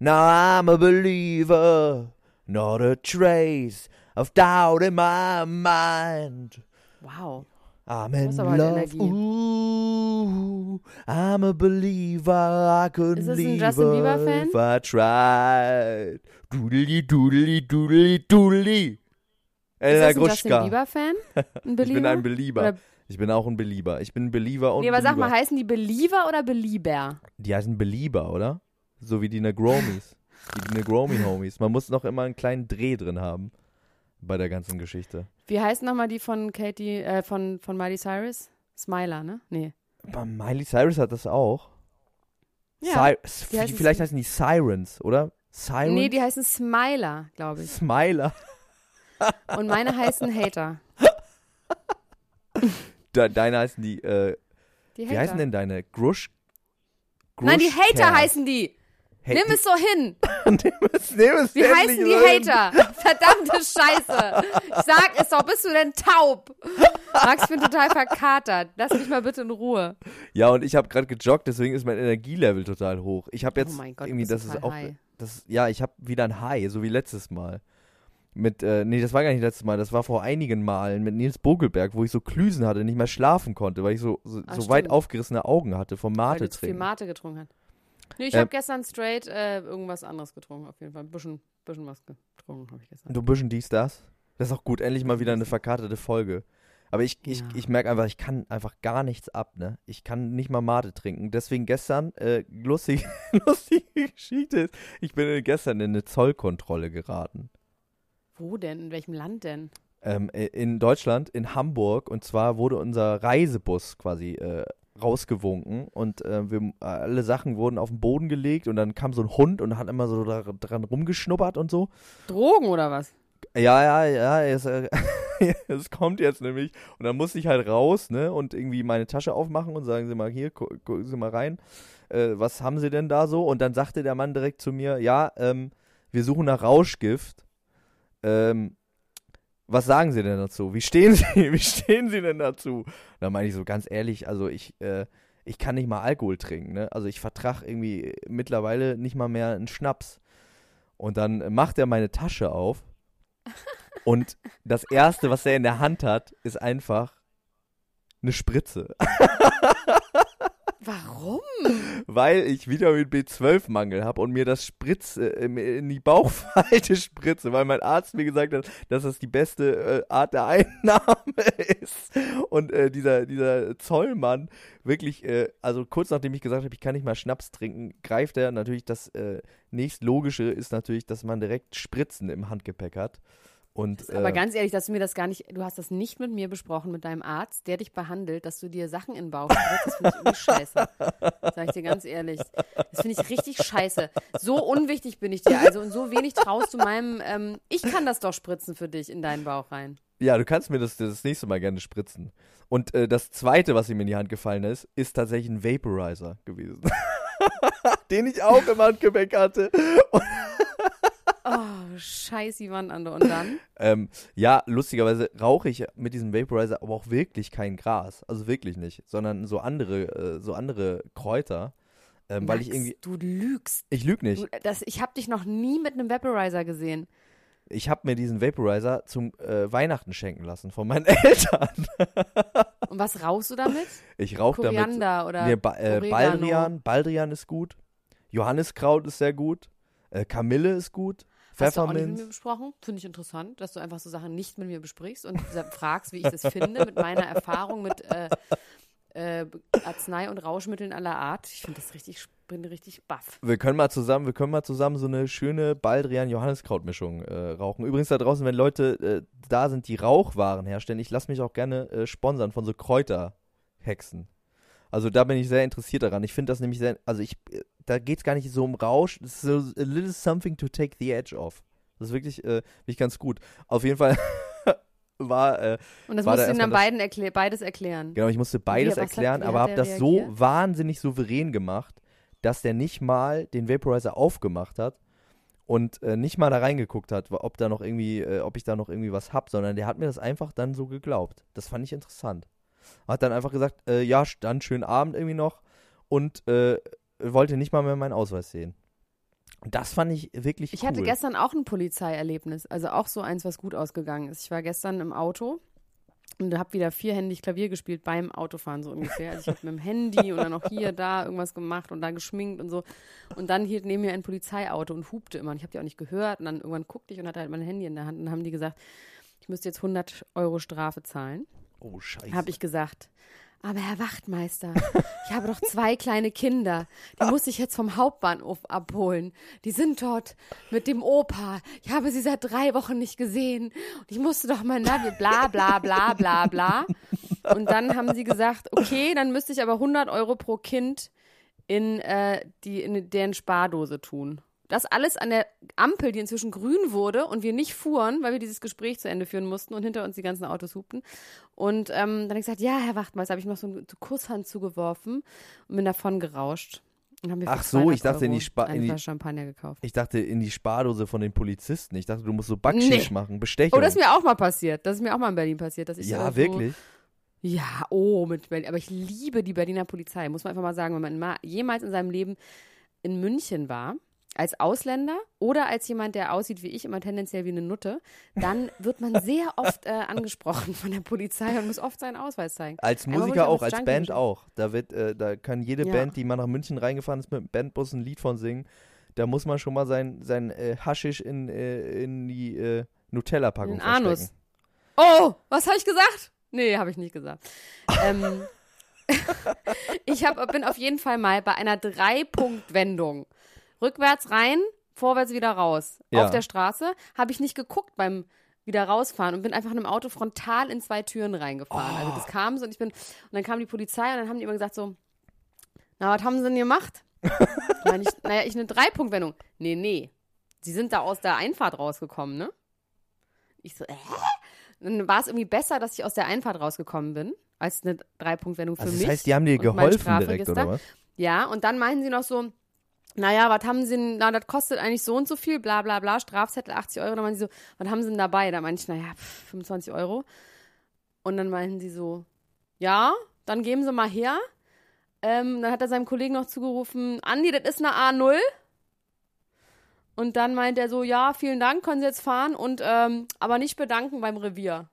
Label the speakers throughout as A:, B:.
A: Now I'm a believer, not a trace of doubt in my mind.
B: Wow.
A: I'm in love. Ooh, I'm a believer. I couldn't
B: Ist das ein
A: leave
B: Justin Bieber Fan?
A: if I tried. Doodly, doodly, doodly, doodly.
B: Ist
A: Elena
B: das ein Justin
A: Gruschka.
B: Ein Belieber?
A: Ich bin ein Belieber.
B: Oder-
A: Ich bin auch ein Belieber. Ich bin ein Belieber und
B: Nee, aber sag
A: Belieber.
B: mal, heißen die Believer oder Belieber?
A: Die heißen Belieber, oder? So wie die Negromis. die Negromi-Homies. Man muss noch immer einen kleinen Dreh drin haben bei der ganzen Geschichte.
B: Wie heißen nochmal die von Katie, äh, von, von Miley Cyrus? Smiler, ne? Nee.
A: Aber Miley Cyrus hat das auch.
B: Ja.
A: Cy
B: heißen
A: vielleicht heißen die Sirens, oder? Sirens?
B: Nee, die heißen Smiler, glaube ich.
A: Smiler.
B: Und meine heißen Hater.
A: De deine heißen die, äh,
B: Die
A: wie
B: Hater.
A: heißen denn deine? Grusch?
B: Nein, die Hater heißen die.
A: Hey,
B: Nimm es so hin.
A: Nimm es, nimm es
B: Wie heißen die
A: so hin.
B: Hater? Verdammte Scheiße. Ich sag es doch, bist du denn taub? Max, ich bin total verkatert. Lass mich mal bitte in Ruhe.
A: Ja, und ich habe gerade gejoggt, deswegen ist mein Energielevel total hoch. Ich habe jetzt
B: oh mein Gott,
A: irgendwie, das ist auch,
B: high.
A: das, ja, ich habe wieder ein High, so wie letztes Mal. Mit, äh, nee, das war gar nicht letztes Mal, das war vor einigen Malen mit Nils Bogelberg, wo ich so Klüsen hatte, nicht mehr schlafen konnte, weil ich so, so,
B: Ah,
A: so weit aufgerissene Augen hatte vom
B: Weil
A: Mate
B: du zu viel. Mate getrunken hast. Nee, ich
A: Ähm,
B: habe gestern straight äh, irgendwas anderes getrunken, auf jeden Fall. Ein bisschen, bisschen was getrunken habe ich gestern.
A: Du bisschen dies, das. Das ist auch gut, endlich mal wieder eine verkartete Folge. Aber ich, ich,
B: Ja.
A: ich merke einfach, ich kann einfach gar nichts ab, ne? Ich kann nicht mal Mate trinken. Deswegen gestern, äh, lustig, lustige Geschichte ist, ich bin äh, gestern in eine Zollkontrolle geraten.
B: Wo denn? In welchem Land denn?
A: ähm, äh, in Deutschland, in Hamburg. Und zwar wurde unser Reisebus quasi äh, rausgewunken und äh, wir, alle Sachen wurden auf den Boden gelegt und dann kam so ein Hund und hat immer so da, dran rumgeschnuppert und so.
B: Drogen oder was?
A: Ja, ja, ja, es, äh, es kommt jetzt nämlich. Und dann musste ich halt raus, ne, und irgendwie meine Tasche aufmachen und sagen Sie mal hier, gu gucken Sie mal rein. Äh, was haben Sie denn da so? Und dann sagte der Mann direkt zu mir, ja, ähm, wir suchen nach Rauschgift. Ähm, was sagen Sie denn dazu? Wie stehen Sie, wie stehen Sie denn dazu? Da meine ich so ganz ehrlich, also ich, äh, ich kann nicht mal Alkohol trinken, ne? Also ich vertrag irgendwie mittlerweile nicht mal mehr einen Schnaps. Und dann äh, macht er meine Tasche auf und das erste, was er in der Hand hat, ist einfach eine Spritze.
B: Warum?
A: Weil ich Vitamin B12-Mangel habe und mir das Spritz äh, in die Bauchfalte spritze, weil mein Arzt mir gesagt hat, dass das die beste äh, Art der Einnahme ist. Und äh, dieser, dieser Zollmann wirklich, äh, also kurz nachdem ich gesagt habe, ich kann nicht mal Schnaps trinken, greift er natürlich das nächstlogische ist natürlich, dass man direkt Spritzen im Handgepäck hat. Und,
B: Aber
A: äh,
B: ganz ehrlich, dass du mir das gar nicht, du hast das nicht mit mir besprochen, mit deinem Arzt, der dich behandelt, dass du dir Sachen in den Bauch spritzt, das finde ich irgendwie scheiße. Sag ich dir ganz ehrlich. Das finde ich richtig scheiße. So unwichtig bin ich dir, also und so wenig traust du meinem, ähm, ich kann das doch spritzen für dich in deinen Bauch rein.
A: Ja, du kannst mir das das nächste Mal gerne spritzen. Und äh, das zweite, was ihm in die Hand gefallen ist, ist tatsächlich ein Vaporizer gewesen. Den ich auch im Handgepäck hatte.
B: Oh, scheiß an und dann?
A: Ähm, ja, lustigerweise rauche ich mit diesem Vaporizer aber auch wirklich kein Gras. Also wirklich nicht. Sondern so andere, äh, so andere Kräuter. Ähm, weil ich
B: Max,
A: irgendwie.
B: Du lügst.
A: Ich lüge nicht.
B: Du, das, ich habe dich noch nie mit einem Vaporizer gesehen.
A: Ich habe mir diesen Vaporizer zum äh, Weihnachten schenken lassen von meinen Eltern.
B: Und was rauchst du damit?
A: Ich rauche damit.
B: Koriander oder
A: Nee, ba äh? Baldrian, Baldrian ist gut. Johanniskraut ist sehr gut. Äh, Kamille ist gut.
B: Hast du auch nicht mit mir
A: Pfefferminz.
B: besprochen? Finde ich interessant, dass du einfach so Sachen nicht mit mir besprichst und fragst, wie ich das finde, mit meiner Erfahrung mit äh, äh, Arznei- und Rauschmitteln aller Art. Ich finde das richtig, ich bin richtig baff.
A: Wir können mal zusammen, wir können mal zusammen so eine schöne Baldrian Johanniskraut Mischung äh, rauchen. Übrigens da draußen, wenn Leute äh, da sind, die Rauchwaren herstellen, ich lasse mich auch gerne äh, sponsern von so Kräuterhexen. Also da bin ich sehr interessiert daran. Ich finde das nämlich sehr, also ich, da geht es gar nicht so um Rausch. Es ist so a little something to take the edge off. Das ist wirklich, äh, wirklich ganz gut. Auf jeden Fall war, äh,
B: Und das
A: War
B: musst
A: da
B: du ihm dann beiden erklär beides erklären.
A: Genau, ich musste beides
B: hat-
A: erklären,
B: wie
A: aber
B: hat
A: habe das so
B: reagiert?
A: wahnsinnig souverän gemacht, dass der nicht mal den Vaporizer aufgemacht hat und äh, nicht mal da reingeguckt hat, ob da noch irgendwie, äh, ob ich da noch irgendwie was hab, sondern der hat mir das einfach dann so geglaubt. Das fand ich interessant. Hat dann einfach gesagt, äh, ja, dann schönen Abend irgendwie noch und äh, wollte nicht mal mehr meinen Ausweis sehen. Und das fand ich wirklich
B: Ich
A: cool.
B: hatte gestern auch ein Polizeierlebnis, also auch so eins, was gut ausgegangen ist. Ich war gestern im Auto und habe wieder vierhändig Klavier gespielt beim Autofahren so ungefähr. Also ich habe mit dem Handy und dann auch hier, da irgendwas gemacht und da geschminkt und so. Und dann hielt neben mir ein Polizeiauto und hupte immer. Und ich habe die auch nicht gehört. Und dann irgendwann guckte ich und hatte halt mein Handy in der Hand und dann haben die gesagt, ich müsste jetzt 100 Euro Strafe zahlen.
A: Oh, scheiße.
B: Habe ich gesagt. Aber Herr Wachtmeister, ich habe doch zwei kleine Kinder. Die muss ich jetzt vom Hauptbahnhof abholen. Die sind dort mit dem Opa. Ich habe sie seit drei Wochen nicht gesehen. Und ich musste doch mal Navi, bla, bla, bla, bla, bla. Und dann haben sie gesagt, okay, dann müsste ich aber 100 Euro pro Kind in, äh, die, in deren Spardose tun. Das alles an der Ampel, die inzwischen grün wurde und wir nicht fuhren, weil wir dieses Gespräch zu Ende führen mussten und hinter uns die ganzen Autos hupten. Und ähm, dann habe ich gesagt, ja, Herr Wachtmeister, habe ich noch so eine Kusshand zugeworfen und bin davon gerauscht.
A: Ach so,
B: 200
A: ich dachte in die
B: Euro
A: Spa- in die-
B: Champagner gekauft.
A: Ich dachte in die Spardose von den Polizisten. Ich dachte, du musst so Backschisch
B: Nee.
A: machen, Bestechung.
B: Oh, das ist mir auch mal passiert. Das ist mir auch mal in Berlin passiert, dass ich
A: ja,
B: so,
A: wirklich.
B: Ja, oh, mit Berlin. Aber ich liebe die Berliner Polizei. Muss man einfach mal sagen, wenn man mal jemals in seinem Leben in München war, als Ausländer oder als jemand, der aussieht wie ich, immer tendenziell wie eine Nutte, dann wird man sehr oft äh, angesprochen von der Polizei und muss oft seinen Ausweis zeigen.
A: Als Musiker auch, als
B: Junkie
A: Band auch. Da wird, äh, da kann jede
B: Ja.
A: Band, die mal nach München reingefahren ist mit dem Bandbus ein Lied von singen. Da muss man schon mal sein, sein äh, Haschisch in, äh, in die äh, Nutella-Packung
B: den Anus.
A: verstecken.
B: Oh, was habe ich gesagt? Nee, habe ich nicht gesagt. ähm, ich hab, bin auf jeden Fall mal bei einer Drei-Punkt-Wendung. Rückwärts rein, vorwärts wieder raus.
A: Ja.
B: Auf der Straße habe ich nicht geguckt beim wieder rausfahren und bin einfach in einem Auto frontal in zwei Türen reingefahren. Also das kam so und ich bin, und dann kam die Polizei und dann haben die immer gesagt so, na, was haben sie denn gemacht? Meine ich, naja, ich eine Drei-Punkt-Wendung. Nee, nee. Sie sind da aus der Einfahrt rausgekommen, ne? Ich so, äh? Dann war es irgendwie besser, dass ich aus der Einfahrt rausgekommen bin, als eine Drei-Punkt-Wendung für
A: Also das
B: mich.
A: heißt, die haben dir geholfen direkt, oder was?
B: Ja, und dann meinen sie noch so, naja, was haben sie denn, na, das kostet eigentlich so und so viel, bla bla bla, Strafzettel 80 Euro. Dann meinen sie so, was haben sie denn dabei? Da meinte ich, naja, pff, 25 Euro. Und dann meinten sie so, ja, dann geben sie mal her. Ähm, dann hat er seinem Kollegen noch zugerufen, Andi, das ist eine A0. Und dann meint er so, ja, vielen Dank, können Sie jetzt fahren und ähm, aber nicht bedanken beim Revier.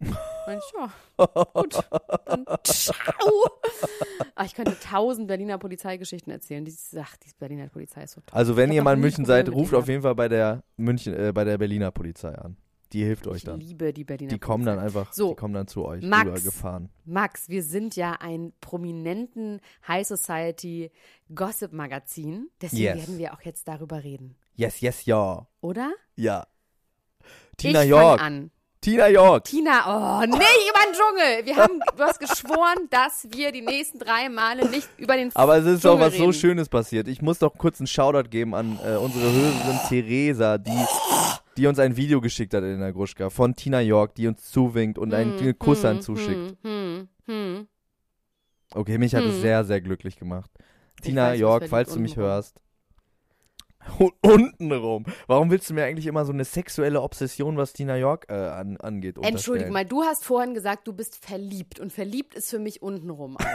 B: Meinte ich, ja, gut. Dann ciao. Ah, ich könnte tausend Berliner Polizeigeschichten erzählen. Die, ach, die Berliner Polizei ist so toll.
A: Also wenn
B: Ich
A: ihr mal in München seid, ruft auf jeden Fall bei der München, äh, bei der Berliner Polizei an. Die hilft euch
B: Ich
A: dann.
B: liebe die Berliner
A: Die kommen dann
B: Polizei.
A: einfach,
B: So,
A: die kommen dann zu euch
B: Max.
A: rübergefahren.
B: Max, wir sind ja ein prominenten High Society Gossip Magazin. Deswegen
A: Yes.
B: werden wir auch jetzt darüber reden.
A: Yes, yes, ja.
B: Oder?
A: Ja. Tina
B: ich
A: York.
B: fang an.
A: Tina York.
B: Tina, oh, nicht über den Dschungel. Wir haben, du hast geschworen, dass wir die nächsten drei Male nicht über den
A: Aber es ist doch
B: Dschungel
A: was so
B: reden.
A: Schönes passiert. Ich muss doch kurz einen Shoutout geben an äh, unsere Hörerin Theresa, die, die uns ein Video geschickt hat in der Gruschka von Tina York, die uns zuwinkt und einen
B: Hm,
A: Kusshand
B: hm,
A: zuschickt.
B: Hm, hm, hm.
A: Okay, mich hat es
B: Hm.
A: sehr, sehr glücklich gemacht.
B: Ich
A: Tina
B: weiß, was
A: York, falls du mich hörst. Und untenrum. Warum willst du mir eigentlich immer so eine sexuelle Obsession, was Tina York äh, an, angeht?
B: Entschuldige mal, du hast vorhin gesagt, du bist verliebt. Und verliebt ist für mich untenrum.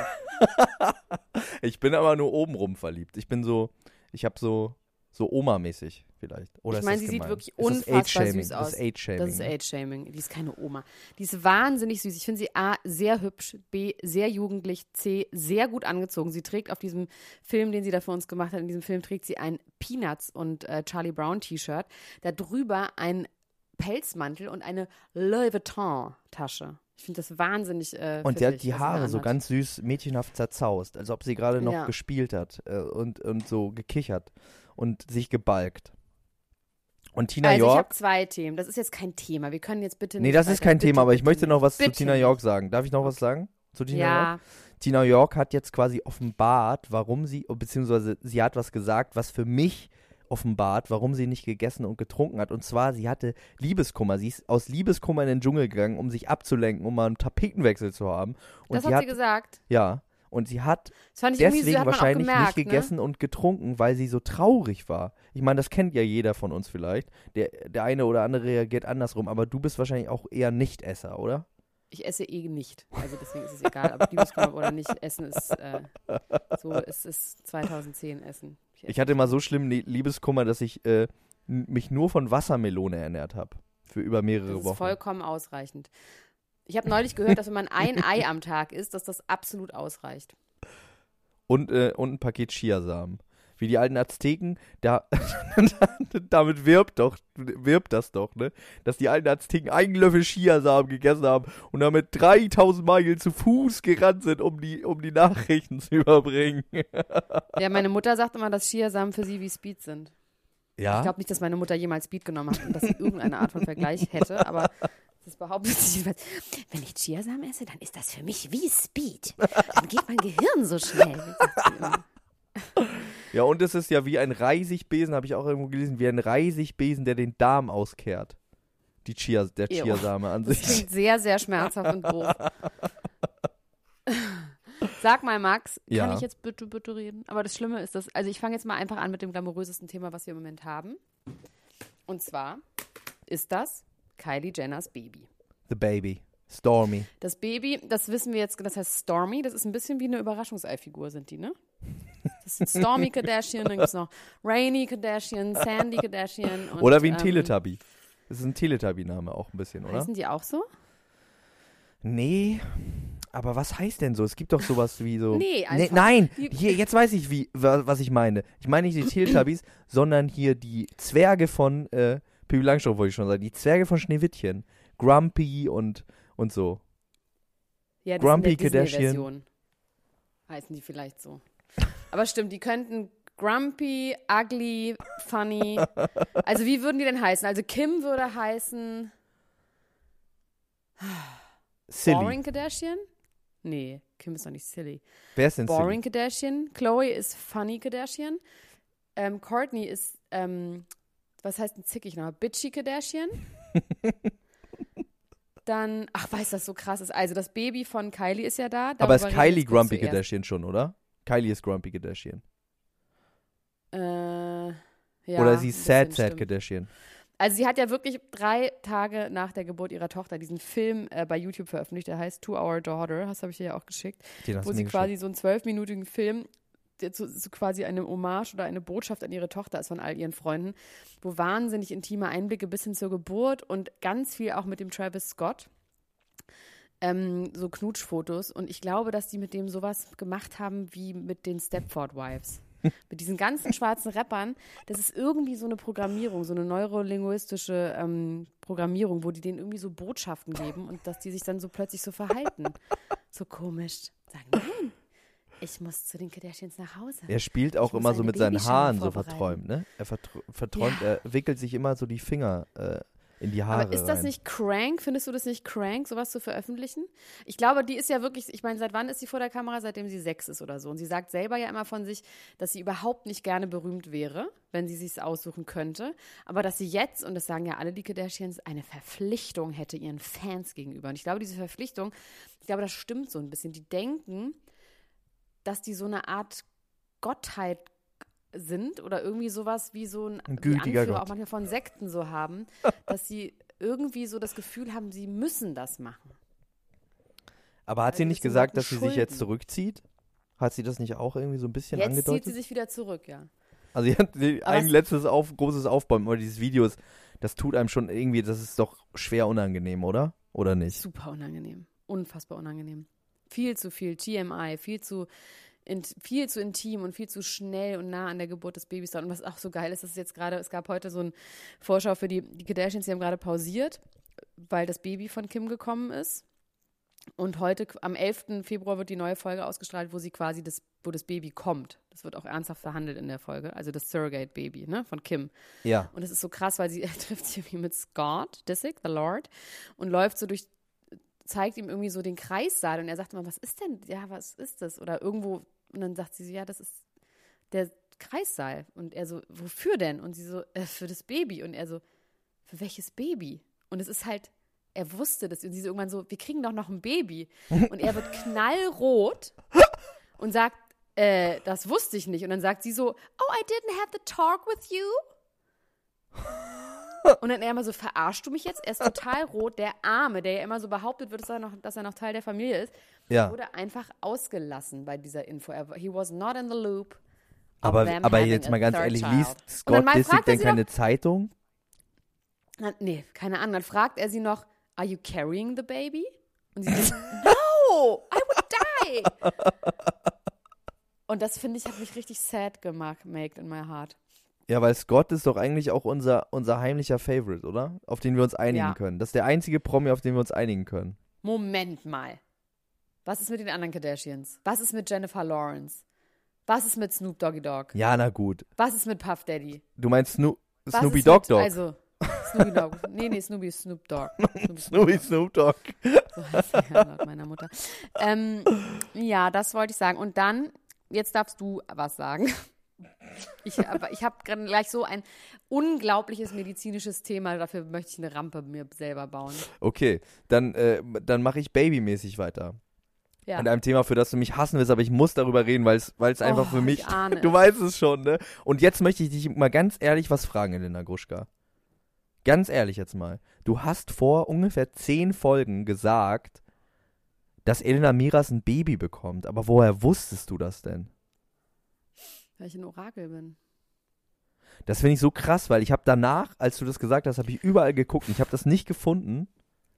A: Ich bin aber nur obenrum verliebt. Ich bin so, ich hab so, so Oma-mäßig. Vielleicht. Oder
B: ich meine,
A: das
B: sie sieht
A: gemein?
B: wirklich
A: Ist das
B: unfassbar süß
A: Das
B: aus.
A: ist Age-Shaming.
B: Das ist
A: ne?
B: Age-Shaming. Die ist keine Oma. Die ist wahnsinnig süß. Ich finde sie A, sehr hübsch, B, sehr jugendlich, C, sehr gut angezogen. Sie trägt auf diesem Film, den sie da für uns gemacht hat, in diesem Film trägt sie ein Peanuts und äh, Charlie Brown T-Shirt. Darüber ein Pelzmantel und eine Louis Vuitton Tasche. Ich finde das wahnsinnig äh,
A: Und sie hat die Haare so ganz süß, mädchenhaft zerzaust, als ob sie gerade noch
B: Ja.
A: gespielt hat äh, und, und so gekichert und sich gebalgt. Und Tina
B: Also ich habe
A: York.
B: zwei Themen. Das ist jetzt kein Thema. Wir können jetzt bitte nicht
A: Nee, das ist kein
B: bitte,
A: Thema, aber ich möchte noch was zu Tina. York sagen. Darf ich noch was sagen? Zu Tina York?
B: Ja,
A: Tina York hat jetzt quasi offenbart, warum sie, beziehungsweise sie hat was gesagt, was für mich offenbart, warum sie nicht gegessen und getrunken hat. Und zwar, sie hatte Liebeskummer. Sie ist aus Liebeskummer in den Dschungel gegangen, um sich abzulenken, um mal einen Tapetenwechsel zu haben. Und
B: das
A: sie
B: hat sie gesagt.
A: Ja. Und sie hat
B: ich
A: deswegen
B: hat
A: wahrscheinlich
B: gemerkt,
A: nicht gegessen und getrunken, weil sie so traurig war. Ich meine, das kennt ja jeder von uns vielleicht. Der, der eine oder andere reagiert andersrum, aber du bist wahrscheinlich auch eher Nicht-Esser, oder?
B: Ne? Ich esse eh nicht. Also deswegen ist es egal, ob Liebeskummer oder nicht essen ist äh, so, es ist 2010 Essen. esse
A: Ich hatte mal so schlimm Ne- Liebeskummer, dass ich äh, mich nur von Wassermelone ernährt habe. Für über mehrere
B: Das ist
A: Wochen.
B: vollkommen ausreichend. Ich habe neulich gehört, dass wenn man ein Ei am Tag isst, dass das absolut ausreicht.
A: Und, äh, und ein Paket Chiasamen. Wie die alten Azteken, da, damit wirbt doch, wirbt das doch, ne? Dass die alten Azteken einen Löffel Chiasamen gegessen haben und damit 3000 Meilen zu Fuß gerannt sind, um die, um die Nachrichten zu überbringen.
B: Ja, meine Mutter sagt immer, dass Chiasamen für sie wie Speed sind.
A: Ja?
B: Ich glaube nicht, dass meine Mutter jemals Speed genommen hat und dass sie irgendeine Art von Vergleich hätte, aber das behauptet jedenfalls. Wenn ich Chiasamen esse, dann ist das für mich wie Speed. Dann geht mein Gehirn so schnell.
A: Ja, und es ist ja wie ein Reisigbesen, habe ich auch irgendwo gelesen, wie ein Reisigbesen, der den Darm auskehrt. Die Chia, der. Chiasame an
B: Das
A: sich.
B: klingt sehr, sehr schmerzhaft und doof. Sag mal, Max, kann
A: Ja.
B: ich jetzt bitte, bitte reden? Aber das Schlimme ist, dass, also ich fange jetzt mal einfach an mit dem glamourösesten Thema, was wir im Moment haben. Und zwar ist das Kylie Jenners Baby.
A: The Baby. Stormy.
B: Das Baby, das wissen wir jetzt, das heißt Stormy, das ist ein bisschen wie eine Überraschungseifigur, sind die, ne? Das sind Stormy Kardashian, dann gibt es noch Rainy Kardashian, Sandy Kardashian. Und,
A: oder wie ein
B: ähm,
A: Teletubby. Das ist ein Teletubby-Name auch ein bisschen, oder?
B: Heißen die auch so?
A: Nee. Aber was heißt denn so? Es gibt doch sowas wie so.
B: Nee, einfach.
A: nein,
B: Die-
A: hier, jetzt weiß ich, wie, wa- was ich meine. Ich meine nicht die Teletubbies, sondern hier die Zwerge von äh, Pippi Langstrumpf, wollte ich schon sagen. Die Zwerge von Schneewittchen. Grumpy und, und so.
B: Ja, das
A: Grumpy
B: ist
A: Kardashian.
B: Heißen die vielleicht so. Aber stimmt, die könnten Grumpy, Ugly, Funny. Also wie würden die denn heißen? Also Kim würde heißen
A: Silly.
B: Boring Kardashian? Nee, Kim ist doch nicht silly.
A: Wer ist denn
B: Boring Kardashian. Chloe ist Funny Kardashian. Ähm, Courtney ist, ähm, was heißt denn zickig noch? Bitchy Kardashian. Dann, ach, weiß das so krass ist. Also das Baby von Kylie ist ja da.
A: Aber ist Kylie Grumpy. Kardashian schon, oder? Kylie ist Grumpy Kardashian.
B: Äh, ja,
A: oder sie ist
B: ein
A: Sad Sad
B: stimmt.
A: Kardashian.
B: Also sie hat ja wirklich drei Tage nach der Geburt ihrer Tochter diesen Film äh, bei YouTube veröffentlicht, der heißt Two Our Daughter, das habe ich dir ja auch geschickt,
A: Den
B: wo sie quasi
A: geschickt.
B: so einen zwölfminütigen Film, zu, so quasi eine Hommage oder eine Botschaft an ihre Tochter ist von all ihren Freunden, wo wahnsinnig intime Einblicke bis hin zur Geburt und ganz viel auch mit dem Travis Scott. Ähm, so Knutschfotos und ich glaube, dass die mit dem sowas gemacht haben wie mit den Stepford Wives. mit diesen ganzen schwarzen Rappern, das ist irgendwie so eine Programmierung, so eine neurolinguistische ähm, Programmierung, wo die denen irgendwie so Botschaften geben und dass die sich dann so plötzlich so verhalten. So komisch. Sagen, nein, ich muss zu den Kardashians nach Hause.
A: Er spielt auch
B: Ich
A: immer so mit seinen Haaren so verträumt, ne? Er vertr- verträumt,
B: Ja.
A: er wickelt sich immer so die Finger äh, in die Haare
B: Aber ist das
A: rein.
B: nicht crank? Findest du das nicht crank, sowas zu veröffentlichen? Ich glaube, die ist ja wirklich, ich meine, seit wann ist sie vor der Kamera? Seitdem sie sechs ist oder so. Und sie sagt selber ja immer von sich, dass sie überhaupt nicht gerne berühmt wäre, wenn sie sich aussuchen könnte. Aber dass sie jetzt, und das sagen ja alle die Kardashians, eine Verpflichtung hätte ihren Fans gegenüber. Und ich glaube, diese Verpflichtung, ich glaube, das stimmt so ein bisschen. Die denken, dass die so eine Art Gottheit sind oder irgendwie sowas wie so ein,
A: Ein
B: Anführer
A: Gott.
B: auch manchmal von Sekten so haben, dass sie irgendwie so das Gefühl haben, sie müssen das machen.
A: Aber hat sie
B: Also
A: nicht gesagt,
B: Leuten
A: dass sie sich jetzt
B: Schulden.
A: zurückzieht? Hat sie das nicht auch irgendwie so ein bisschen
B: Jetzt zieht
A: angedeutet?
B: sie sich wieder zurück, ja.
A: Also sie hat
B: Aber
A: ein
B: es-
A: letztes auf, großes Aufbäumen, aber dieses Video ist, das tut einem schon irgendwie, das ist doch schwer unangenehm, oder? Oder nicht?
B: Super unangenehm. Unfassbar unangenehm. Viel zu viel TMI, viel zu, in, viel zu intim und viel zu schnell und nah an der Geburt des Babys dran. Und was auch so geil ist, ist jetzt gerade, es gab heute so ein Vorschau für die, die Kardashians, die haben gerade pausiert, weil das Baby von Kim gekommen ist. Und heute, am 11. Februar, wird die neue Folge ausgestrahlt, wo sie quasi das, wo das Baby kommt. Das wird auch ernsthaft verhandelt in der Folge. Also das Surrogate-Baby, ne, von Kim.
A: Ja.
B: Und es ist so krass, weil sie trifft sich irgendwie mit Scott Disick, the Lord, und läuft so durch, zeigt ihm irgendwie so den Kreissaal und er sagt immer, was ist denn, ja, was ist das? Oder irgendwo, und dann sagt sie so, ja, das ist der Kreissaal. Und er so, wofür denn? Und sie so, äh, für das Baby. Und er so, für welches Baby? Und es ist halt, er wusste das. Und sie so irgendwann so, wir kriegen doch noch ein Baby. Und er wird knallrot und sagt, äh, das wusste ich nicht. Und dann sagt sie so, oh, I didn't have the talk with you. Und dann er immer so, verarschst du mich jetzt? Er ist total rot. Der Arme, der ja immer so behauptet wird, dass er noch, dass er noch Teil der Familie ist,
A: Ja.
B: wurde einfach ausgelassen bei dieser Info. Er, he was not in the loop.
A: Aber, aber jetzt mal ganz ehrlich,
B: child.
A: liest Scott Disick denn keine Zeitung?
B: Na, nee, keine Ahnung. Dann fragt er sie noch, are you carrying the baby? Und sie so, no, I would die. Und das, finde ich, hat mich richtig sad gemacht, made in my heart.
A: Ja, weil Scott ist doch eigentlich auch unser, unser heimlicher Favorite, oder? Auf den wir uns einigen
B: Ja.
A: können. Das ist der einzige Promi, auf den wir uns einigen können.
B: Moment mal. Was ist mit den anderen Kardashians? Was ist mit Jennifer Lawrence? Was ist mit Snoop Doggy Dogg?
A: Ja, na gut.
B: Was ist mit Puff Daddy?
A: Du meinst Sno
B: Was
A: Snoopy Dogg
B: mit,
A: Dogg?
B: Also, Snoopy Dogg. Nee, nee, Snoopy Snoop Dogg. Snoopy
A: Snoopy Snoop Dogg.
B: So heißt er laut meiner Mutter. Ähm, ja, das wollte ich sagen. Und dann, jetzt darfst du was sagen. Ich, aber ich habe gerade gleich so ein unglaubliches medizinisches Thema. Dafür möchte ich eine Rampe mir selber bauen.
A: Okay, dann, äh, dann mache ich babymäßig weiter.
B: Ja.
A: An einem Thema, für das du mich hassen willst, aber ich muss darüber reden, weil es einfach
B: Oh,
A: für mich. Du
B: es.
A: weißt es schon, ne? Und jetzt möchte ich dich mal ganz ehrlich was fragen, Elena Gruschka. Ganz ehrlich jetzt mal. Du hast vor ungefähr zehn Folgen gesagt, dass Elena Miras ein Baby bekommt. Aber woher wusstest du das denn?
B: Weil ich ein Orakel bin.
A: Das finde ich so krass, weil ich habe danach, als du das gesagt hast, habe ich überall geguckt und ich habe das nicht gefunden.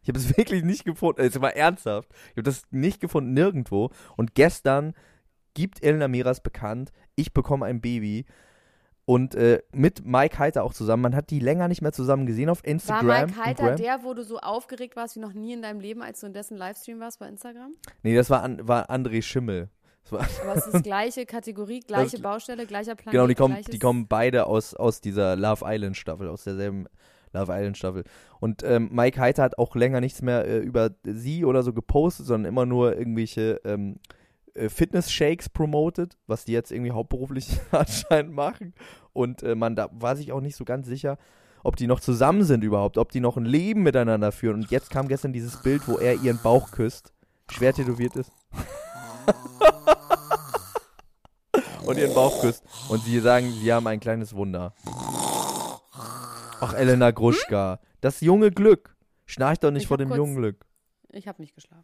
A: Ich habe es wirklich nicht gefunden. Jetzt mal ernsthaft. Ich habe das nicht gefunden nirgendwo. Und gestern gibt Elena Miras bekannt, ich bekomme ein Baby. Und äh, mit Mike Heiter auch zusammen. Man hat die länger nicht mehr zusammen gesehen auf
B: War
A: Instagram.
B: Mike Heiter
A: Instagram.
B: der, wo du so aufgeregt warst wie noch nie in deinem Leben, als du in dessen Livestream warst bei Instagram?
A: Nee, das war, an, war André Schimmel.
B: Aber es ist gleiche Kategorie, gleiche
A: Das-
B: Baustelle, gleicher Planet.
A: genau, die kommen, die kommen beide aus, aus dieser Love Island Staffel, aus derselben Love Island Staffel. Und ähm, Mike Heiter hat auch länger nichts mehr äh, über sie oder so gepostet, sondern immer nur irgendwelche ähm, äh, Fitness-Shakes promoted, was die jetzt irgendwie hauptberuflich anscheinend machen. Und äh, man da war sich auch nicht so ganz sicher, ob die noch zusammen sind überhaupt, ob die noch ein Leben miteinander führen. Und jetzt kam gestern dieses Bild, wo er ihren Bauch küsst, schwer tätowiert ist. und ihren Bauch küsst. Und sie sagen, sie haben ein kleines Wunder. Ach, Elena Gruschka. Das junge Glück. Schnarch doch nicht
B: Ich
A: vor dem
B: kurz-
A: jungen Glück.
B: Ich habe nicht geschlafen.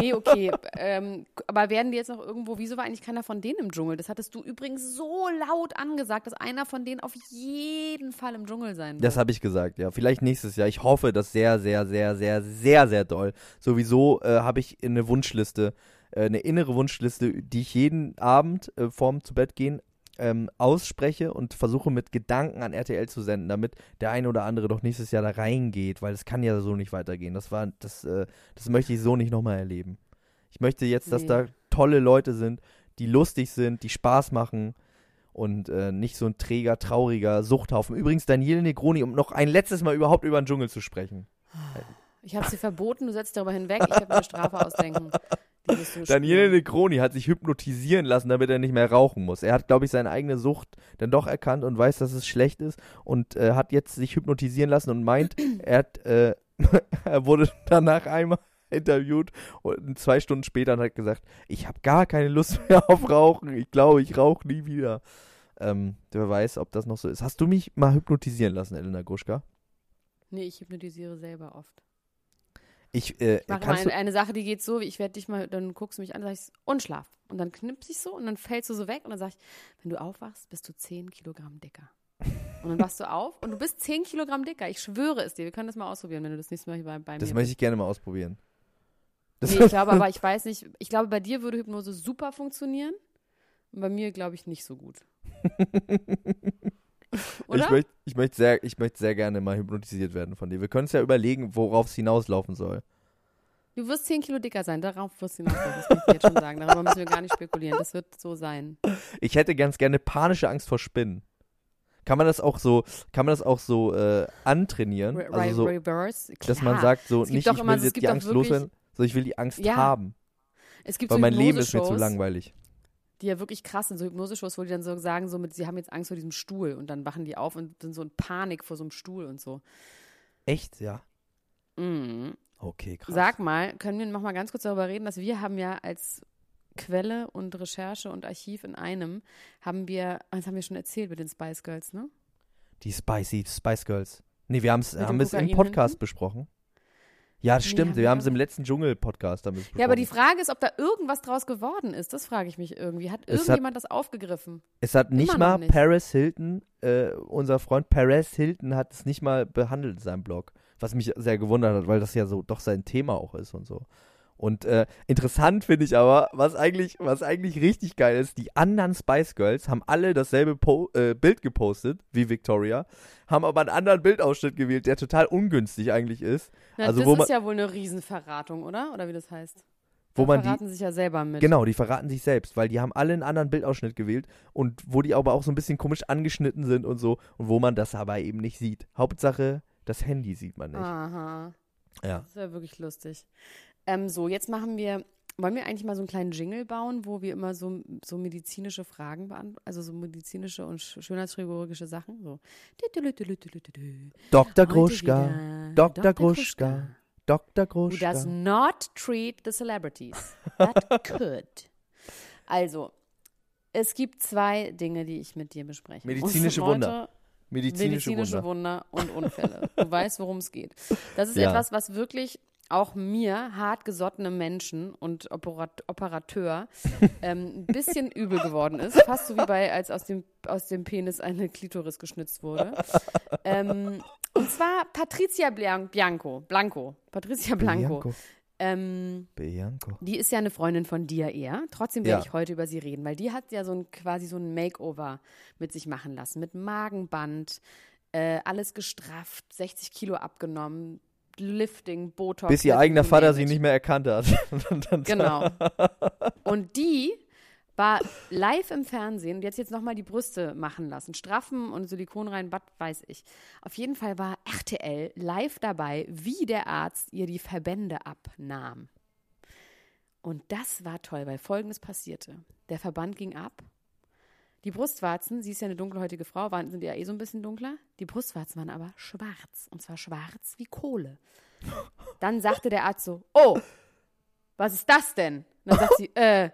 B: Nee, okay. ähm, aber werden die jetzt noch irgendwo, wieso war eigentlich keiner von denen im Dschungel? Das hattest du übrigens so laut angesagt, dass einer von denen auf jeden Fall im Dschungel sein wird.
A: Das habe ich gesagt, ja. Vielleicht nächstes Jahr. Ich hoffe das sehr, sehr, sehr, sehr, sehr, sehr doll. Sowieso äh, habe ich eine Wunschliste, äh, eine innere Wunschliste, die ich jeden Abend äh, vorm zu Bett gehen ähm, ausspreche und versuche mit Gedanken an RTL zu senden, damit der eine oder andere doch nächstes Jahr da reingeht, weil es kann ja so nicht weitergehen. Das war, das, äh, das möchte ich so nicht nochmal erleben. Ich möchte jetzt, dass
B: Nee.
A: da tolle Leute sind, die lustig sind, die Spaß machen und äh, nicht so ein träger, trauriger Suchthaufen. Übrigens, Daniele Negroni, um noch ein letztes Mal überhaupt über den Dschungel zu sprechen.
B: Ich habe sie verboten, du setzt darüber hinweg. Ich habe eine Strafe ausdenken.
A: Daniele. Negroni hat sich hypnotisieren lassen, damit er nicht mehr rauchen muss. Er hat, glaube ich, seine eigene Sucht dann doch erkannt und weiß, dass es schlecht ist und äh, hat jetzt sich hypnotisieren lassen und meint, er hat, äh, er wurde danach einmal interviewt und zwei Stunden später und hat gesagt, ich habe gar keine Lust mehr auf Rauchen. Ich glaube, ich rauche nie wieder. Ähm, wer weiß, ob das noch so ist. Hast du mich mal hypnotisieren lassen, Elena Gruschka?
B: Nee, ich hypnotisiere selber oft.
A: Ich, äh,
B: Ich mache
A: kannst
B: eine, Sache, die geht so, ich werde dich mal, dann guckst du mich an, sag ich, und schlaf. Und dann knippst ich so und dann fällst du so weg und dann sag ich, wenn du aufwachst, bist du 10 Kilogramm dicker. Und dann wachst du auf und du bist 10 Kilogramm dicker. Ich schwöre es dir. Wir können das mal ausprobieren, wenn du das nächste Mal hier bei, bei
A: das
B: mir
A: möchte ich gerne mal ausprobieren. Das
B: Nee, ich glaube aber, ich weiß nicht, ich glaube, bei dir würde Hypnose super funktionieren. Und bei mir, glaube ich, nicht so gut. Oder?
A: Ich möchte ich möcht sehr, ich möcht sehr gerne mal hypnotisiert werden von dir. Wir können es ja überlegen, worauf es hinauslaufen soll.
B: du wirst 10 Kilo dicker sein, darauf wirst du hinauslaufen. Das kann ich jetzt schon sagen. Darüber müssen wir gar nicht spekulieren. Das wird so sein.
A: Ich hätte ganz gerne panische Angst vor Spinnen. Kann man das auch so, kann man das auch so äh, antrainieren?
B: Re
A: Also so,
B: reverse. Klar.
A: dass man sagt, so nicht, ich
B: immer-
A: will jetzt die Angst loswerden, sondern ich will die Angst
B: Ja,
A: haben.
B: Es gibt
A: Weil
B: so
A: mein Leben ist mir zu langweilig.
B: Die ja wirklich krass sind, so Hypnose-Shows, wo die dann so sagen, so mit, sie haben jetzt Angst vor diesem Stuhl und dann wachen die auf und sind so in Panik vor so einem Stuhl und so.
A: Echt, ja?
B: Mhm.
A: Okay, krass.
B: Sag mal, können wir noch mal ganz kurz darüber reden, dass wir haben ja als Quelle und Recherche und Archiv in einem, haben wir, das haben wir schon erzählt mit den Spice Girls, ne?
A: Die Spicy Spice Girls. Nee, wir haben's, haben es im Podcast
B: hinten?
A: besprochen. Ja, das
B: Nee,
A: stimmt.
B: haben
A: wir haben es im letzten Dschungel-Podcast es besprochen.
B: Ja, aber die Frage ist, ob da irgendwas draus geworden ist. Das frage ich mich irgendwie. Hat
A: Es hat-
B: irgendjemand das aufgegriffen?
A: Es hat nicht
B: Immer noch
A: mal
B: nicht.
A: Paris Hilton, äh, unser Freund Paris Hilton hat es nicht mal behandelt in seinem Blog. Was mich sehr gewundert hat, weil das ja so doch sein Thema auch ist und so. Und äh, interessant finde ich aber, was eigentlich, was eigentlich richtig geil ist, die anderen Spice Girls haben alle dasselbe po äh, Bild gepostet wie Victoria, haben aber einen anderen Bildausschnitt gewählt, der total ungünstig eigentlich ist.
B: Na,
A: Also
B: das ist ja wohl eine Riesenverratung, oder? Oder wie das heißt?
A: Wo
B: da
A: man die-
B: verraten sich ja selber mit.
A: Genau, die verraten sich selbst, weil die haben alle einen anderen Bildausschnitt gewählt und wo die aber auch so ein bisschen komisch angeschnitten sind und so und wo man das aber eben nicht sieht. Hauptsache, das Handy sieht man nicht.
B: Aha.
A: Ja.
B: Das ist ja wirklich lustig. Ähm, so, jetzt machen wir, wollen wir eigentlich mal so einen kleinen Jingle bauen, wo wir immer so, so medizinische Fragen beantworten, also so medizinische und sch- schönheitschirurgische Sachen, so.
A: Dr. Gruschka,
B: wieder
A: Dr. Gruschka, Dr.
B: Who does
A: Gruschka.
B: not treat the celebrities. That could. Also, es gibt zwei Dinge, die ich mit dir bespreche.
A: Medizinische
B: Und
A: Wunder. Medizinische,
B: medizinische
A: Wunder.
B: Wunder und Unfälle. Du weißt, worum es geht. Das ist
A: Ja.
B: etwas, was wirklich auch mir, hartgesottene Menschen und Operat Operateur, ähm, ein bisschen übel geworden ist. Fast so wie bei, als aus dem, aus dem Penis eine Klitoris geschnitzt wurde. Ähm, und zwar Patricia Bian- Bianco. Blanco. Patricia Blanco.
A: Bianco.
B: Ähm,
A: Bianco.
B: die ist ja eine Freundin von dir eher. Trotzdem werde
A: Ja.
B: ich heute über sie reden, weil die hat ja so ein quasi so ein Makeover mit sich machen lassen. Mit Magenband, äh, alles gestrafft, 60 Kilo abgenommen, Lifting, Botox.
A: Bis ihr eigener Vater sie nicht mehr erkannt hat.
B: Genau. Und die war live im Fernsehen und jetzt jetzt nochmal die Brüste machen lassen. Straffen und Silikon rein, was weiß ich. Auf jeden Fall war RTL live dabei, wie der Arzt ihr die Verbände abnahm. Und das war toll, weil Folgendes passierte. Der Verband ging ab. Die Brustwarzen, sie ist ja eine dunkelhäutige Frau, waren, sind ja eh so ein bisschen dunkler. Die Brustwarzen waren aber schwarz. Und zwar schwarz wie Kohle. Dann sagte der Arzt so, oh, was ist das denn? Und dann sagt sie, äh,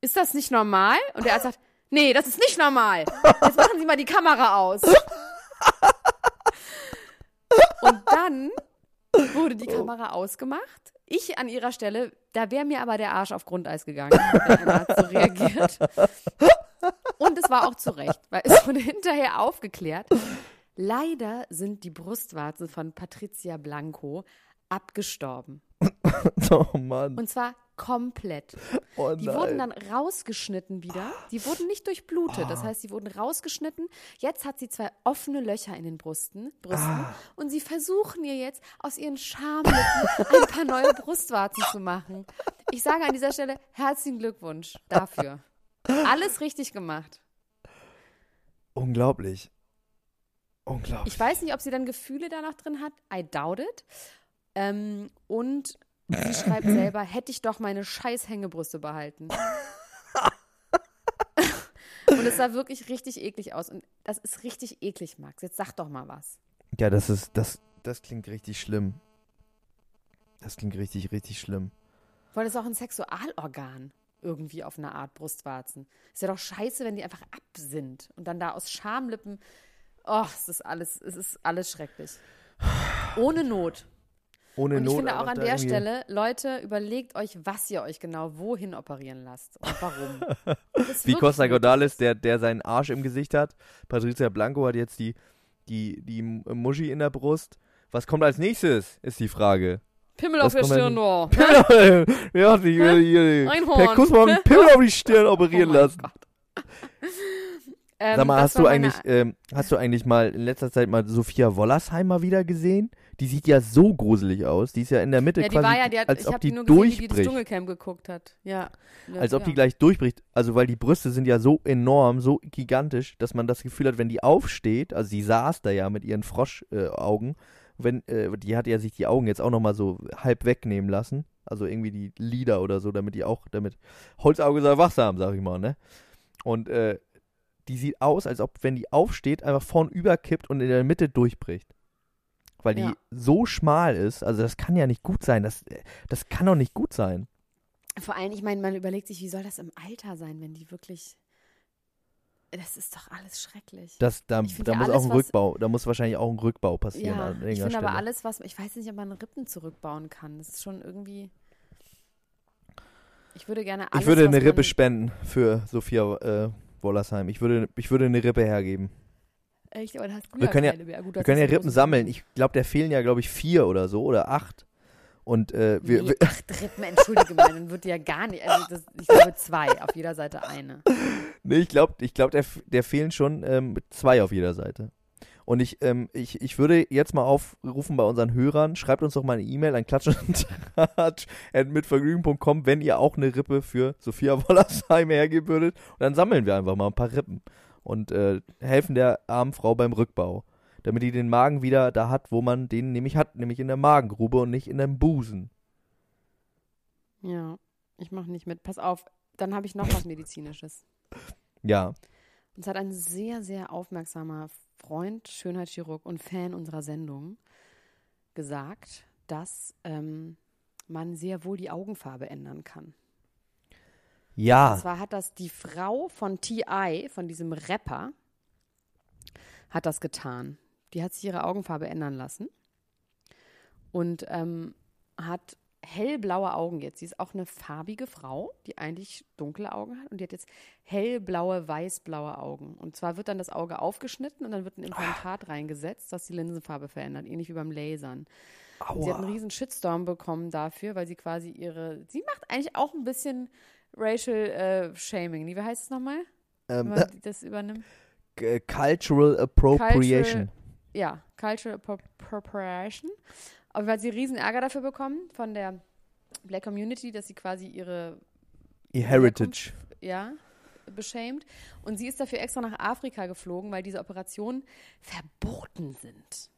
B: ist das nicht normal? Und der Arzt sagt, nee, das ist nicht normal. Jetzt machen Sie mal die Kamera aus. Und dann wurde die Kamera ausgemacht. Ich an ihrer Stelle, da wäre mir aber der Arsch auf Grundeis gegangen, wenn ein Arzt so reagiert. Und es war auch zu Recht, weil es wurde hinterher aufgeklärt. Leider sind die Brustwarzen von Patricia Blanco abgestorben.
A: Oh Mann.
B: Und zwar komplett.
A: Oh
B: Die wurden dann rausgeschnitten wieder. Die wurden nicht durchblutet. Das heißt, die wurden rausgeschnitten. Jetzt hat sie zwei offene Löcher in den Brüsten. Brüsten
A: Ah.
B: Und sie versuchen ihr jetzt aus ihren Schamlippen ein paar neue Brustwarzen zu machen. Ich sage an dieser Stelle herzlichen Glückwunsch dafür. Alles richtig gemacht.
A: Unglaublich. Unglaublich.
B: Ich weiß nicht, ob sie dann Gefühle da noch drin hat. I doubt it. Ähm, und sie schreibt selber, hätte ich doch meine scheiß Hängebrüste behalten. und es sah wirklich richtig eklig aus. Und das ist richtig eklig, Max. Jetzt sag doch mal was.
A: Ja, das ist, das, das klingt richtig schlimm. Das klingt richtig, richtig schlimm.
B: Weil das ist auch ein Sexualorgan. Irgendwie auf eine Art Brustwarzen. Ist ja doch scheiße, wenn die einfach ab sind. Und dann da aus Schamlippen. Oh, es ist alles, es ist alles schrecklich. Ohne Not.
A: ohne
B: Und ich
A: Not.
B: finde auch an der Stelle, Leute, überlegt euch, was ihr euch genau wohin operieren lasst und warum.
A: Wie Costa
B: nötig.
A: Gordales, der, der seinen Arsch im Gesicht hat. Patricia Blanco hat jetzt die, die, die Muschi in der Brust. Was kommt als nächstes, ist die Frage.
B: Pimmel
A: Was
B: auf der Stirn, nur.
A: Wer hat sich hier, hier
B: Einhorn.
A: per Kuss mal einen Pimmel auf die Stirn operieren
B: Oh
A: lassen?
B: Ähm,
A: Sag mal, hast du eigentlich, ähm, hast du eigentlich mal in letzter Zeit mal Sophia Wollersheim mal wieder gesehen? Die sieht ja so gruselig aus. Die ist ja in der Mitte
B: Ja, die
A: quasi,
B: war ja, die hat,
A: als
B: ich
A: ob die
B: die nur gesehen, wie die das
A: durchbricht.
B: Dschungelcamp geguckt hat. Ja. ja
A: als ob
B: ja.
A: die gleich durchbricht. Also weil die Brüste sind ja so enorm, so gigantisch, dass man das Gefühl hat, wenn die aufsteht, also sie saß da ja mit ihren Froschaugen, äh, wenn, äh, die hat ja sich die Augen jetzt auch nochmal so halb wegnehmen lassen. Also irgendwie die Lider oder so, damit die auch, damit Holzauge sei wachsam, sag ich mal, ne? Und äh, die sieht aus, als ob, wenn die aufsteht, einfach vorn überkippt und in der Mitte durchbricht. Weil die
B: Ja.
A: so schmal ist, also das kann ja nicht gut sein. Das, das kann doch nicht gut sein.
B: Vor allem, ich meine, man überlegt sich, wie soll das im Alter sein, wenn die wirklich. Das ist doch alles schrecklich.
A: Das, da da muss
B: alles,
A: auch ein Rückbau, da muss wahrscheinlich auch ein Rückbau passieren
B: ja, ich finde aber alles, was. Ich weiß nicht, ob man Rippen zurückbauen kann. Das ist schon irgendwie. Ich würde gerne alles.
A: ich würde eine Rippe spenden für Sophia äh, Wollersheim. Ich würde, ich würde eine Rippe hergeben.
B: Echt, aber da hast du
A: Wir
B: ja
A: können ja-
B: mehr. Gut,
A: Wir können ja Rippen sammeln. Ich glaube, der fehlen ja, glaube ich, vier oder so oder acht. Und äh, wir,
B: nee, acht Rippen, entschuldige mal, dann wird ja gar nicht. Also das, ich glaube zwei, auf jeder Seite eine.
A: nee, ich glaube, ich glaub, der, der fehlen schon ähm, zwei auf jeder Seite. Und ich, ähm, ich, ich würde jetzt mal aufrufen bei unseren Hörern, schreibt uns doch mal eine E-Mail an klatschundtratsch.mitvergnügen.com, wenn ihr auch eine Rippe für Sophia Wollersheim hergeben würdet. Und dann sammeln wir einfach mal ein paar Rippen und äh, helfen der armen Frau beim Rückbau. Damit die den Magen wieder da hat, wo man den nämlich hat, nämlich in der Magengrube und nicht in dem Busen.
B: Ja, ich mache nicht mit. Pass auf, dann habe ich noch was Medizinisches.
A: Ja,
B: Uns hat ein sehr, sehr aufmerksamer Freund, Schönheitschirurg und Fan unserer Sendung gesagt, dass ähm, man sehr wohl die Augenfarbe ändern kann. Und
A: ja,
B: zwar hat das die Frau von T.I., von diesem Rapper, hat das getan. Die hat sich ihre Augenfarbe ändern lassen und ähm, hat hellblaue Augen jetzt. Sie ist auch eine farbige Frau, die eigentlich dunkle Augen hat und die hat jetzt hellblaue, weißblaue Augen. Und zwar wird dann das Auge aufgeschnitten und dann wird ein Implantat reingesetzt, das die Linsenfarbe verändert, ähnlich wie beim Lasern. Sie hat einen riesen Shitstorm bekommen dafür, weil sie quasi ihre, sie macht eigentlich auch ein bisschen Racial äh, Shaming. Wie heißt es nochmal? Wenn
A: Ähm,
B: man das übernimmt?
A: äh, Cultural Appropriation.
B: Cultural- Ja, Cultural Appro- Appropriation. Aber weil sie riesen Ärger dafür bekommen von der Black Community, dass sie quasi ihre,
A: Ihr Heritage.
B: ja, beschämt. Und sie ist dafür extra nach Afrika geflogen, weil diese Operationen verboten sind.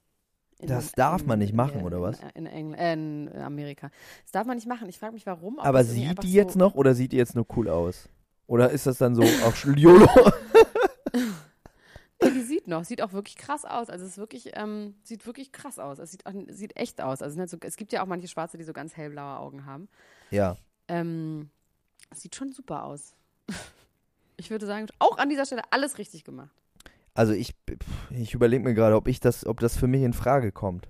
B: In-
A: Das darf man nicht machen,
B: in-
A: oder was?
B: In, Engl äh, in Amerika. Das darf man nicht machen. Ich frage mich, warum.
A: Aber sieht die jetzt
B: so,
A: noch oder sieht die jetzt nur cool aus? Oder ist das dann so auch YOLO?
B: Nee, die sieht noch, sieht auch wirklich krass aus. Also es ist wirklich, ähm, sieht wirklich krass aus. Es sieht, auch- sieht echt aus. Also es, halt so, es gibt ja auch manche Schwarze, die so ganz hellblaue Augen haben.
A: ja.
B: Ähm, sieht schon super aus. Ich würde sagen, auch an dieser Stelle alles richtig gemacht.
A: Also ich, ich überlege mir gerade, ob ich das, ob das für mich in Frage kommt.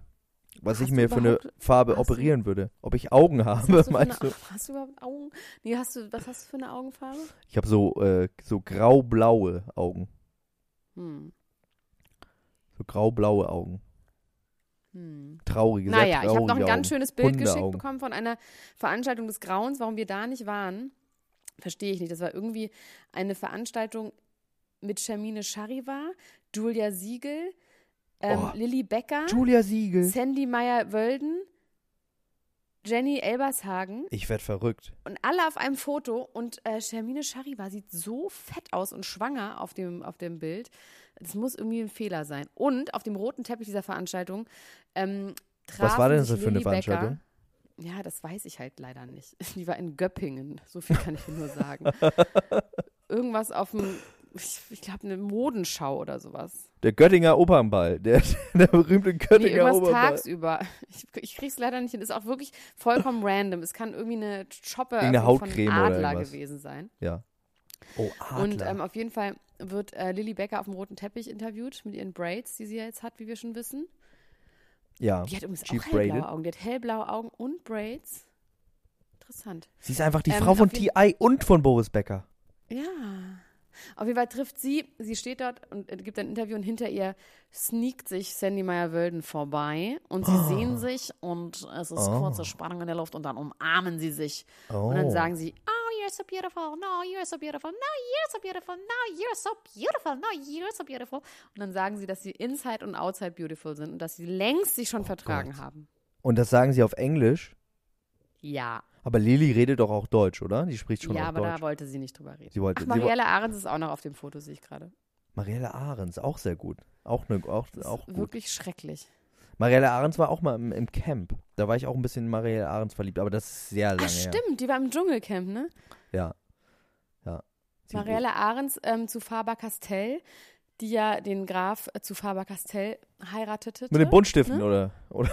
A: Was
B: Hast
A: ich mir für eine Farbe
B: hast du-
A: operieren würde. Ob ich Augen habe,
B: hast, du
A: meinst
B: eine,
A: du?
B: hast du überhaupt Augen? Nee, hast du, was hast du für eine Augenfarbe?
A: Ich habe so, äh, so grau-blaue Augen.
B: Hm.
A: So grau-blaue Augen.
B: Hm.
A: Traurige, sehr
B: Naja, ich habe noch ein ganz
A: Augen.
B: schönes Bild geschickt bekommen von einer Veranstaltung des Grauens. Warum wir da nicht waren, verstehe ich nicht. Das war irgendwie eine Veranstaltung mit Shermine Charivar, Julia Siegel, ähm,
A: Oh.
B: Lilly Becker,
A: Julia Siegel.
B: Sandy Meyer-Wölden, Jenny Elbershagen
A: Ich werd verrückt.
B: und alle auf einem Foto. Und äh, Shermine Charivar sieht so fett aus und schwanger auf dem, auf dem Bild. Das muss irgendwie ein Fehler sein. Und auf dem roten Teppich dieser Veranstaltung ähm,
A: Was war denn das für eine
B: Lilly Becker-
A: Veranstaltung?
B: Ja, das weiß ich halt leider nicht. Die war in Göppingen. So viel kann ich nur sagen. Irgendwas auf dem, ich, ich glaube, eine Modenschau oder sowas.
A: Der Göttinger Opernball. Der, der berühmte
B: Nee,
A: Göttinger
B: irgendwas
A: Opernball.
B: tagsüber. Ich, ich krieg's leider nicht hin. Ist auch wirklich vollkommen random. Es kann irgendwie eine Chopper
A: Irgendeine
B: von Adler gewesen sein.
A: Ja. Oh, Adler.
B: Und ähm, auf jeden Fall wird äh, Lilly Becker auf dem roten Teppich interviewt mit ihren Braids, die sie ja jetzt hat, wie wir schon wissen.
A: Ja.
B: Die hat übrigens
A: Chief
B: auch hellblaue
A: braided.
B: Augen. Die hat hellblaue Augen und Braids. Interessant.
A: Sie ist einfach die
B: Ähm,
A: Frau von T.I. und von Boris Becker.
B: Ja. Auf jeden Fall trifft sie, sie steht dort und gibt ein Interview und hinter ihr sneakt sich Sandy Meyer-Wölden vorbei und sie sehen sich und es ist
A: Oh.
B: kurze Spannung in der Luft und dann umarmen sie sich.
A: Oh.
B: Und dann sagen sie, oh, you're so beautiful, no, you're so beautiful, no, you're so beautiful, no, you're so beautiful, no, you're so beautiful. Und dann sagen sie, dass sie inside und outside beautiful sind und dass sie längst sich schon vertragen
A: Gott.
B: haben.
A: Und das sagen sie auf Englisch.
B: Ja,
A: Aber Lili redet doch auch Deutsch, oder? Die spricht schon
B: ja,
A: auch
B: aber
A: Deutsch.
B: da wollte sie nicht drüber reden.
A: Sie wollte-
B: Ach, Marielle Ahrens ist auch noch auf dem Foto, sehe ich gerade.
A: Marielle Ahrens, auch sehr gut. Auch, ne, auch, auch gut.
B: wirklich schrecklich.
A: Marielle Ahrens war auch mal im, im Camp. Da war ich auch ein bisschen in Marielle Ahrens verliebt, aber das ist sehr lange
B: Ach,
A: her.
B: stimmt, die war im Dschungelcamp, ne?
A: Ja. Ja. Sie-
B: Marielle Ahrens ähm, zu Faber-Castell, die ja den Graf äh, zu Faber-Castell heiratete.
A: Mit den Buntstiften,
B: ne?
A: oder? oder?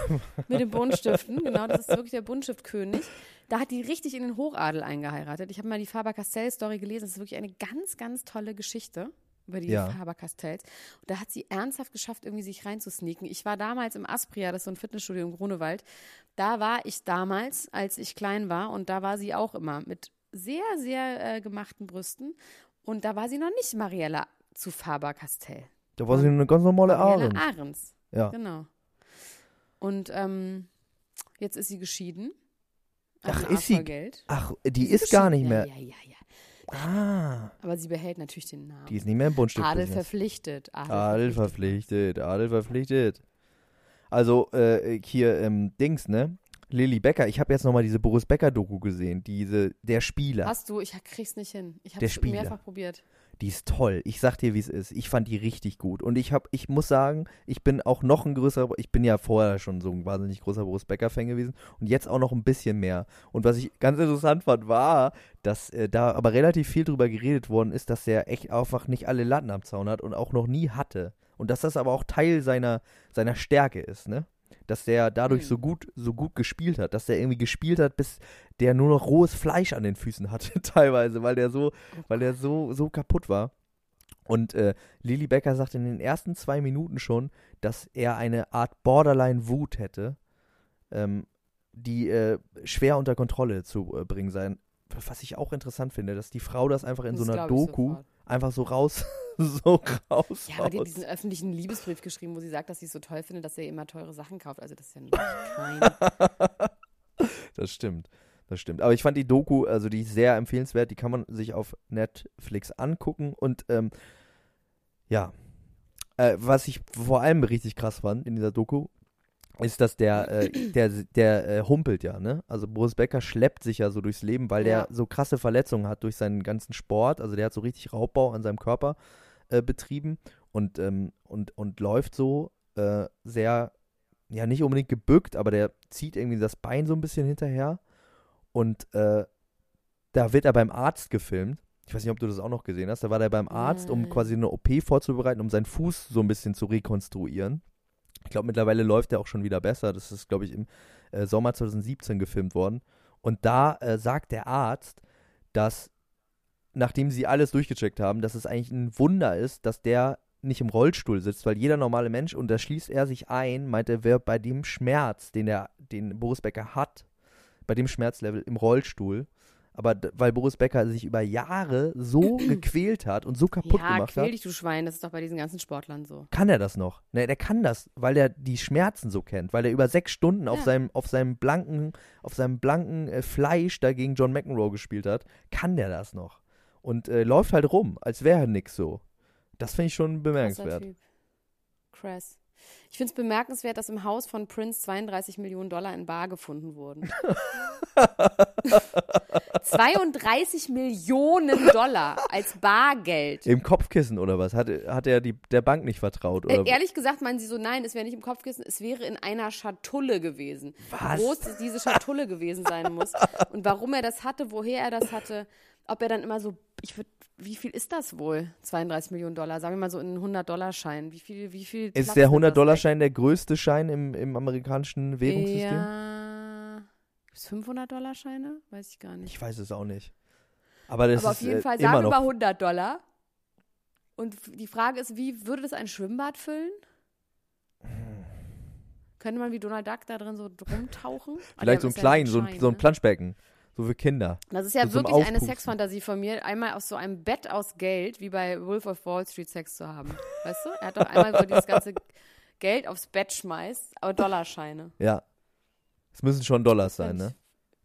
B: Mit den Buntstiften, genau, das ist wirklich der Buntstiftkönig. Da hat die richtig in den Hochadel eingeheiratet. Ich habe mal die Faber-Castell-Story gelesen. Das ist wirklich eine ganz, ganz tolle Geschichte über die
A: Ja.
B: Faber-Castells. Und da hat sie ernsthaft geschafft, irgendwie sich reinzusneaken. Ich war damals im Aspria, das ist so ein Fitnessstudio im Grunewald. Da war ich damals, als ich klein war. Und da war sie auch immer mit sehr, sehr äh, gemachten Brüsten. Und da war sie noch nicht Mariella zu Faber-Castell.
A: Da war sie eine ganz normale Ahrens.
B: Ahrens.
A: Ja.
B: Genau. Und ähm, jetzt ist sie geschieden.
A: Ach, ist sie-. Ach, die ist gar nicht mehr.
B: Ja, ja, ja.
A: Ah,
B: Aber sie behält natürlich den Namen.
A: die ist nicht mehr im Buntstift.
B: Adel verpflichtet. Adel,
A: Adel verpflichtet, Adel verpflichtet. Also, äh, hier, ähm, Dings, ne? Lilly Becker, ich habe jetzt nochmal diese Boris Becker-Doku gesehen, diese, der Spieler.
B: Hast du? Ich krieg's nicht hin. Ich
A: Spieler.
B: mehrfach probiert.
A: Die ist toll. Ich sag dir, wie es ist. Ich fand die richtig gut. Und ich hab, ich muss sagen, ich bin auch noch ein größerer, ich bin ja vorher schon so ein wahnsinnig großer Boris Becker-Fan gewesen und jetzt auch noch ein bisschen mehr. Und was ich ganz interessant fand, war, dass äh, da aber relativ viel drüber geredet worden ist, dass er echt einfach nicht alle Latten am Zaun hat und auch noch nie hatte. Und dass das aber auch Teil seiner, seiner Stärke ist, ne? Dass der dadurch so gut, so gut gespielt hat, dass der irgendwie gespielt hat, bis der nur noch rohes Fleisch an den Füßen hatte, teilweise, weil der so, weil er so, so kaputt war. Und äh, Lily Becker sagt in den ersten zwei Minuten schon, dass er eine Art Borderline-Wut hätte, ähm, die äh, schwer unter Kontrolle zu äh, bringen sein. Was ich auch interessant finde, dass die Frau das einfach in
B: Das
A: so einer Doku
B: sofort.
A: Einfach so raus, so raus.
B: Ja, aber die hat diesen öffentlichen Liebesbrief geschrieben, wo sie sagt, dass sie es so toll findet, dass er immer teure Sachen kauft. Also das ist ja nicht kein.
A: Das stimmt. Das stimmt. Aber ich fand die Doku, also die ist sehr empfehlenswert, die kann man sich auf Netflix angucken. Und ähm, ja, äh, was ich vor allem richtig krass fand in dieser Doku, ist, dass der, äh, der, der äh, humpelt ja, ne? Also Boris Becker schleppt sich ja so durchs Leben, weil
B: Ja.
A: der so krasse Verletzungen hat durch seinen ganzen Sport. Also der hat so richtig Raubbau an seinem Körper äh, betrieben und, ähm, und, und läuft so äh, sehr, ja nicht unbedingt gebückt, aber der zieht irgendwie das Bein so ein bisschen hinterher. Und äh, da wird er beim Arzt gefilmt. Ich weiß nicht, ob du das auch noch gesehen hast. Da war der beim Arzt, um quasi eine OP vorzubereiten, um seinen Fuß so ein bisschen zu rekonstruieren. Ich glaube, mittlerweile läuft er auch schon wieder besser. Das ist, glaube ich, im äh, Sommer 2017 gefilmt worden. Und da äh, sagt der Arzt, dass, nachdem sie alles durchgecheckt haben, dass es eigentlich ein Wunder ist, dass der nicht im Rollstuhl sitzt, weil jeder normale Mensch, und da schließt er sich ein, meint er, wäre bei dem Schmerz, den, der, den Boris Becker hat, bei dem Schmerzlevel im Rollstuhl. Aber weil Boris Becker sich über Jahre so gequält hat und so kaputt
B: ja,
A: gemacht
B: quäl
A: hat,
B: dich, du Schwein. Das ist doch bei diesen ganzen Sportlern so.
A: kann er das noch. Ne, der kann das, weil er die Schmerzen so kennt, weil er über sechs Stunden auf
B: Ja.
A: seinem, auf seinem blanken, auf seinem blanken äh, Fleisch da gegen John McEnroe gespielt hat, kann der das noch. Und äh, läuft halt rum, als wäre nix so. Das finde ich schon
B: Krasser
A: bemerkenswert.
B: Typ. Krass. Ich finde es bemerkenswert, dass im Haus von Prince 32 Millionen Dollar in Bar gefunden wurden. 32 Millionen Dollar als Bargeld.
A: Im Kopfkissen oder was? Hat, hat er die, der Bank nicht vertraut? Oder?
B: Äh, ehrlich gesagt meinen sie so, nein, es wäre nicht im Kopfkissen, es wäre in einer Schatulle gewesen.
A: Was?
B: Wie groß diese Schatulle gewesen sein muss und warum er das hatte, woher er das hatte, ob er dann immer so, ich würde, wie viel ist das wohl? 32 Millionen Dollar, sagen wir mal so in 100-Dollar-Schein. Wie viel, wie viel Platz
A: ist der
B: nimmt das weg?
A: 100-Dollar-Schein der größte Schein im, im amerikanischen Währungssystem?
B: Ja. Ist 500-Dollar-Scheine? Weiß ich gar nicht.
A: Ich weiß es auch nicht. Aber das
B: Aber
A: ist
B: auf jeden
A: äh,
B: Fall
A: immer
B: sagen wir
A: noch
B: mal 100 Dollar. Und die Frage ist, wie würde das ein Schwimmbad füllen? Könnte man wie Donald Duck da drin so rumtauchen? Ah,
A: Vielleicht so ein
B: ist ja
A: klein, so ein, so ein
B: ne?
A: Planschbecken. So für Kinder.
B: Das ist ja
A: so
B: wirklich eine. Sexfantasie von mir, einmal aus so einem Bett aus Geld, wie bei Wolf of Wall Street Sex zu haben. Weißt du? Er hat doch einmal, er dieses ganze Geld aufs Bett schmeißt, aber Dollarscheine.
A: Ja. Es müssen schon Dollars sein, ne?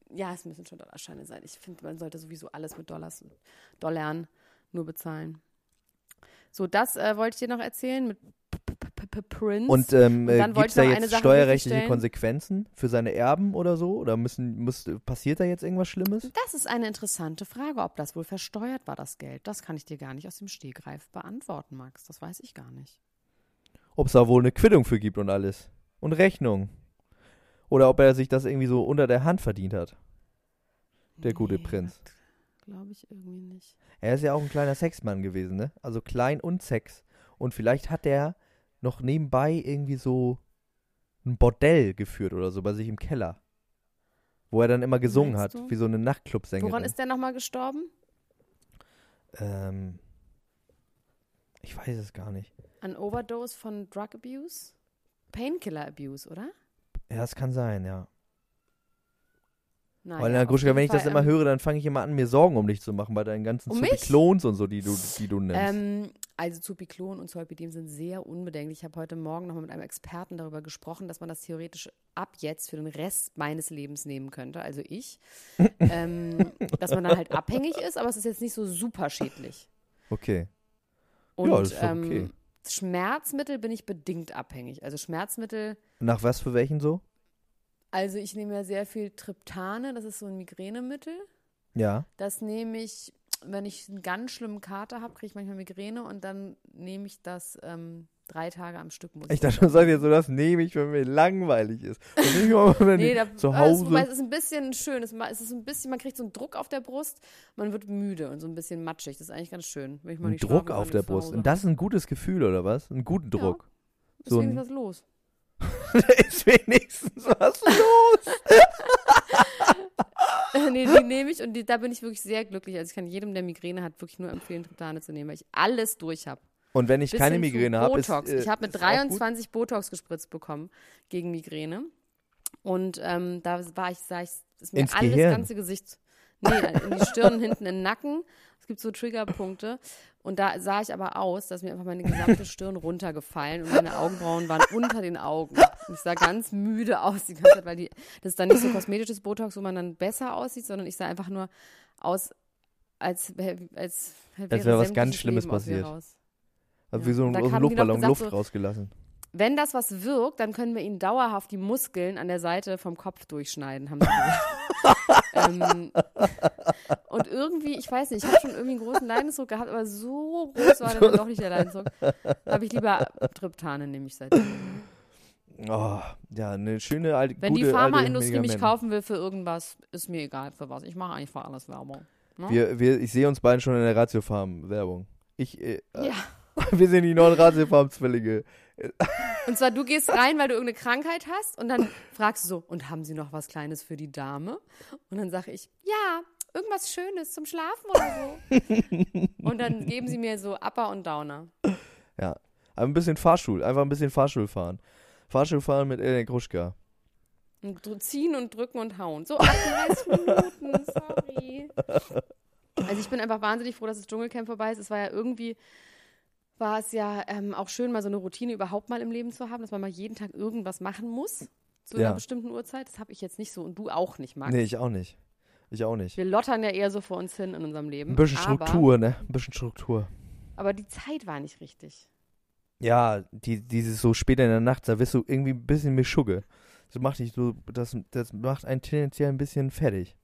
B: Ja, es müssen schon Dollarscheine sein. Ich finde, man sollte sowieso alles mit Dollars, Dollarn nur bezahlen. So, das äh, wollte ich dir noch erzählen mit Prince.
A: Und ähm,
B: Und dann
A: äh,
B: wollte
A: gibt es da jetzt steuerrechtliche. Konsequenzen für seine Erben oder so? Oder müssen, muss, passiert da jetzt irgendwas Schlimmes?
B: das ist eine interessante Frage, ob das wohl versteuert war, das Geld. Das kann ich dir gar nicht aus dem Stegreif beantworten, Max. Das weiß ich gar nicht.
A: Ob es da wohl eine Quittung für gibt und alles. Und Rechnung. Oder ob er sich das irgendwie so unter der Hand verdient hat. Der gute Prinz.
B: Glaube ich irgendwie nicht.
A: Er ist ja auch ein kleiner Sexmann gewesen, ne? Also klein und Sex. Und vielleicht hat er noch nebenbei irgendwie so ein Bordell geführt oder so bei sich im Keller. Wo er dann immer gesungen hat, wie so eine Nachtclubsängerin.
B: Woran ist der nochmal gestorben?
A: ähm, ich weiß es gar nicht.
B: An Overdose von Drug Abuse? Painkiller Abuse, oder?
A: Ja, das kann sein, ja.
B: Nein.
A: Weil, Herr Gruschka, wenn ich das immer höre, dann fange ich immer an, mir Sorgen um dich zu machen, bei deinen ganzen
B: Um mich?
A: Klons und so, die du, die du nennst.
B: Ähm, also Zupiklon und Zolpidem sind sehr unbedenklich. Ich habe heute Morgen nochmal mit einem Experten darüber gesprochen, dass man das theoretisch ab jetzt für den Rest meines Lebens nehmen könnte, also ich. ähm, dass man dann halt abhängig ist, aber es ist jetzt nicht so super schädlich.
A: okay.
B: Und
A: Ja, das ist
B: ähm,
A: okay.
B: Schmerzmittel bin ich bedingt abhängig. Also Schmerzmittel,
A: Nach was für welchen so?
B: Also ich nehme ja sehr viel Triptane, das ist so ein Migränemittel.
A: Ja.
B: Das nehme ich, wenn ich einen ganz schlimmen Kater habe, kriege ich manchmal Migräne und dann nehme ich das ähm, drei Tage am Stück. Muss
A: Ich dachte schon, sag jetzt so, das nehme ich, wenn mir langweilig ist. Und nicht mal, wenn
B: Nee,
A: ich
B: da,
A: zu
B: also,
A: Hause.
B: es ist ein bisschen schön. Es ist ein bisschen, man kriegt so einen Druck auf der Brust, man wird müde und so ein bisschen matschig. Das ist eigentlich ganz schön. Wenn ich mal
A: Druck auf der Brust. Und das ist ein gutes Gefühl, oder was? Einen guten
B: Ja.
A: Druck.
B: ist
A: so
B: wenigstens
A: ein-
B: was los.
A: Da ist wenigstens was los.
B: nee, die nehme ich und die, da bin ich wirklich sehr glücklich. Also ich kann jedem, der Migräne hat, wirklich nur empfehlen, Triptane zu nehmen, weil ich alles durch habe.
A: Und wenn ich
B: Bis
A: keine Migräne habe, ist,
B: Botox.
A: äh,
B: ich habe mit
A: ist auch gut.
B: 23 Botox gespritzt bekommen gegen Migräne. Und ähm, da war ich, sah ich, ist mir
A: Ins
B: alles
A: Gehirn?
B: ganze Gesicht, nee, in die Stirn, hinten in den Nacken. Es gibt so Triggerpunkte. Und da sah ich aber aus, dass mir einfach meine gesamte Stirn runtergefallen und meine Augenbrauen waren unter den Augen. Ich sah ganz müde aus die ganze Zeit, weil die, das ist dann nicht so kosmetisches Botox, wo man dann besser aussieht, sondern ich sah einfach nur aus, als, als,
A: Als
B: wäre
A: was ganz Schlimmes
B: Leben
A: passiert. Also
B: Ja.
A: wie so ein,
B: Und da
A: aus
B: noch
A: Luftballon
B: gesagt,
A: Luft
B: so-
A: rausgelassen.
B: Wenn das was wirkt, dann können wir ihnen dauerhaft die Muskeln an der Seite vom Kopf durchschneiden, haben sie gesagt. ähm, und irgendwie, ich weiß nicht, ich habe schon irgendwie einen großen Leidensdruck gehabt, aber so groß war dann doch nicht der Leidensdruck. Habe ich lieber Triptane, nehme ich seitdem.
A: Oh, ja, eine schöne alte
B: Wenn
A: gute,
B: die Pharmaindustrie mich kaufen will für irgendwas, ist mir egal für was. Ich mache eigentlich für alles Werbung. Ne?
A: Wir, wir, ich sehe uns beiden schon in der Ratiofarm-Werbung. Ich, äh,
B: ja.
A: wir sind die neuen Ratiofarm-Zwillinge.
B: Und zwar, du gehst rein, weil du irgendeine Krankheit hast und dann fragst du so, und haben sie noch was Kleines für die Dame? Und dann sage ich, ja, irgendwas Schönes zum Schlafen oder so. und dann geben sie mir so Upper und Downer.
A: Ja, aber ein bisschen Fahrstuhl, einfach ein bisschen Fahrstuhl fahren. Fahrstuhl fahren mit Elena Kruschka.
B: Und ziehen und drücken und hauen. So 38 Minuten, sorry. Also ich bin einfach wahnsinnig froh, dass das Dschungelcamp vorbei ist. Es war ja irgendwie, war es ja ähm, auch schön, mal so eine Routine überhaupt mal im Leben zu haben, dass man mal jeden Tag irgendwas machen muss zu
A: Ja.
B: einer bestimmten Uhrzeit. Das habe ich jetzt nicht so und du auch nicht, Max.
A: Nee, ich auch nicht. Ich auch nicht.
B: Wir lottern ja eher so vor uns hin in unserem Leben.
A: Ein bisschen Struktur, ne? Ein bisschen Struktur.
B: Aber die Zeit war nicht richtig.
A: Ja, die, dieses so später in der Nacht, da wirst du irgendwie ein bisschen Mischugge. Das macht dich so, das, das macht einen tendenziell ein bisschen fertig.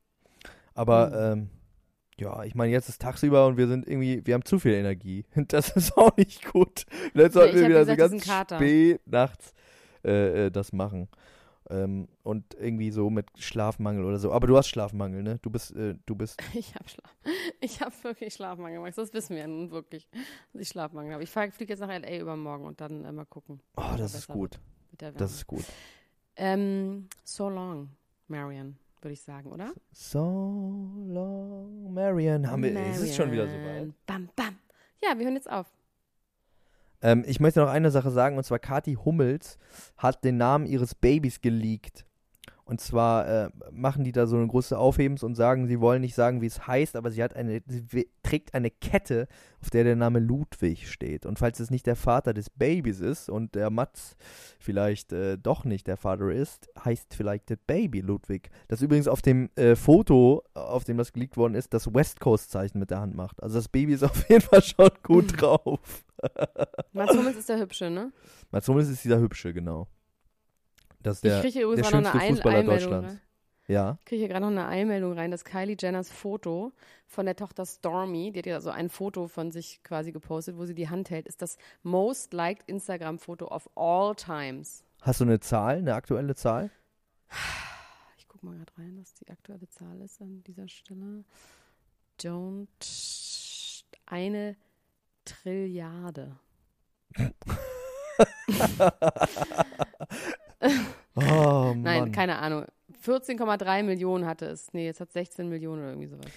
A: Aber,
B: Mhm.
A: ähm, ja, ich meine, jetzt ist tagsüber und wir sind irgendwie, wir haben zu viel Energie. Das ist auch nicht gut. Jetzt sollten wir wieder
B: gesagt,
A: so ganz spät nachts äh, äh, das machen. Ähm, und irgendwie so mit Schlafmangel oder so. Aber du hast Schlafmangel, ne? Du bist, äh, du bist,
B: Ich habe Schlaf. Ich habe wirklich Schlafmangel, Max. Das wissen wir ja nun wirklich, dass ich Schlafmangel habe. Ich fliege jetzt nach L.A. übermorgen und dann äh, mal gucken
A: oh, das ist gut. Das ist gut.
B: ähm, so long, Marion, würde ich sagen, oder?
A: So long, Marion. Haben wir, es ist schon wieder so weit.
B: Marion. Bam, bam. Ja, wir hören jetzt auf.
A: Ähm, ich möchte noch eine Sache sagen, und zwar Kathi Hummels hat den Namen ihres Babys geleakt. Und zwar äh, machen die da so eine große Aufhebens und sagen, sie wollen nicht sagen, wie es heißt, aber sie hat eine, sie trägt eine Kette, auf der der Name Ludwig steht. Und falls es nicht der Vater des Babys ist und der Mats vielleicht äh, doch nicht der Vater ist, heißt vielleicht der Baby Ludwig. Das übrigens auf dem äh, Foto, auf dem das geleakt worden ist, das West Coast Zeichen mit der Hand macht. Also das Baby ist auf jeden Fall schon gut drauf.
B: Mats Hummels ist der Hübsche, ne?
A: Mats Hummels ist dieser Hübsche, genau. Das ist der,
B: ich kriege hier übrigens
A: der
B: noch eine Ein
A: Fußballer. Deutschlands.
B: rein.
A: Ja.
B: Ich kriege hier gerade noch eine Einmeldung rein, dass Kylie Jenners Foto von der Tochter Stormy, die hat ja so ein Foto von sich quasi gepostet, wo sie die Hand hält, ist das most liked Instagram-Foto of all times.
A: Hast du eine Zahl, eine aktuelle Zahl?
B: Ich gucke mal gerade rein, was die aktuelle Zahl ist an dieser Stelle. Don't eine Trilliarde.
A: Oh,
B: Nein,
A: Mann.
B: keine Ahnung. 14,3 Millionen hatte es. Nee, jetzt hat 16 Millionen oder irgendwie sowas.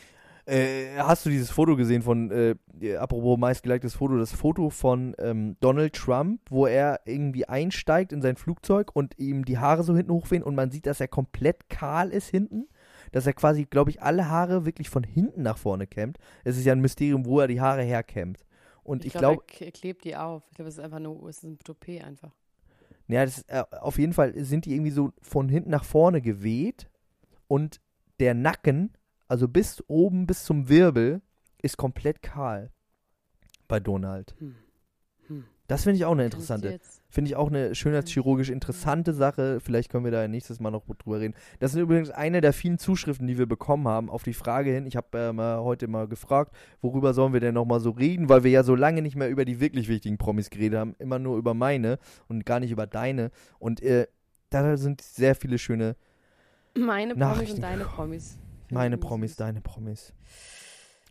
A: Äh, hast du dieses Foto gesehen von, äh, äh, apropos meistgeliktes Foto, das Foto von ähm, Donald Trump, wo er irgendwie einsteigt in sein Flugzeug und ihm die Haare so hinten hochwehen und man sieht, dass er komplett kahl ist hinten? Dass er quasi, glaube ich, alle Haare wirklich von hinten nach vorne kämmt. Es ist ja ein Mysterium, wo er die Haare herkämmt. Und ich glaube,
B: glaub, er klebt die auf. Ich glaube, es ist einfach nur, es ist ein Toupet einfach.
A: Ja, das, äh, auf jeden Fall sind die irgendwie so von hinten nach vorne geweht und der Nacken, also bis oben, bis zum Wirbel, ist komplett kahl bei Donald.
B: Hm.
A: Das finde ich auch eine interessante, finde ich auch eine schönheitschirurgisch interessante Sache. Vielleicht können wir da nächstes Mal noch drüber reden. Das sind übrigens eine der vielen Zuschriften, die wir bekommen haben auf die Frage hin. Ich habe äh, mal heute mal gefragt, worüber sollen wir denn noch mal so reden, weil wir ja so lange nicht mehr über die wirklich wichtigen Promis geredet haben, immer nur über meine und gar nicht über deine. Und äh, da sind sehr viele schöne
B: Meine Promis und deine. Promis.
A: meine Promis, deine Promis.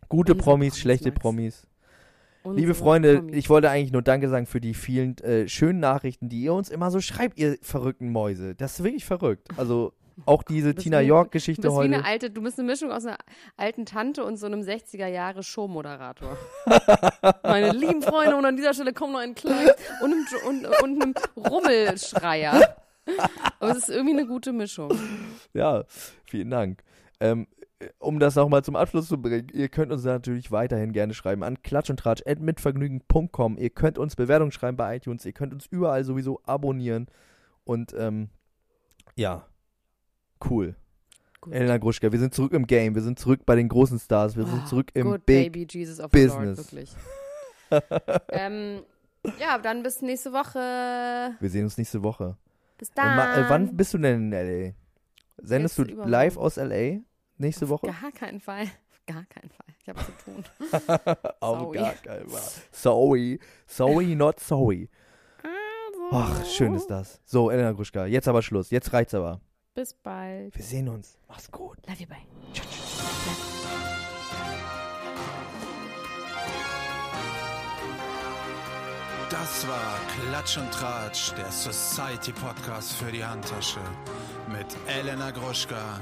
A: Gute Promis,
B: Promis,
A: schlechte
B: Max.
A: Promis. Liebe Freunde,
B: Promis.
A: ich wollte eigentlich nur Danke sagen für die vielen äh, schönen Nachrichten, die ihr uns immer so schreibt, ihr verrückten Mäuse. Das ist wirklich verrückt. Also auch diese Tina York-Geschichte
B: bist wie
A: heute.
B: eine alte, du bist eine Mischung aus einer alten Tante und so einem 60er Jahre Showmoderator. Meine lieben Freunde, und an dieser Stelle kommt noch ein kleines und einem, und, und einem Rummelschreier. Aber es ist irgendwie eine gute Mischung.
A: Ja, vielen Dank. Ähm, äh, um das nochmal zum Abschluss zu bringen, ihr könnt uns natürlich weiterhin gerne schreiben an klatschundtratsch.mitvergnügen.com. Ihr könnt uns Bewertungen schreiben bei iTunes, ihr könnt uns überall sowieso abonnieren. Und ähm, ja, cool.
B: Gut.
A: Elena Gruschka, wir sind zurück im Game, wir sind zurück bei den großen Stars, wir sind
B: Ah,
A: zurück im
B: Good
A: Big.
B: Baby Jesus of
A: Business.
B: the Lord, wirklich. ähm, ja, dann bis nächste Woche.
A: Wir sehen uns nächste Woche.
B: Bis
A: Äh,
B: dann.
A: ma- äh, wann bist du denn in LA? Sendest du
B: Jetzt übermorgen.
A: live aus LA nächste Woche?
B: Gar keinen Fall. Auf Gar keinen Fall. Ich habe zu tun.
A: Auf
B: Sorry.
A: gar keinen Fall. Sorry. Sorry, not sorry. Ach, schön ist das. So, Elena Gruschka, jetzt aber Schluss. Jetzt reicht's aber.
B: Bis bald.
A: Wir sehen uns. Mach's gut.
B: Love you, bye.
C: Das war Klatsch und Tratsch, der Society Podcast für die Handtasche mit Elena Gruschka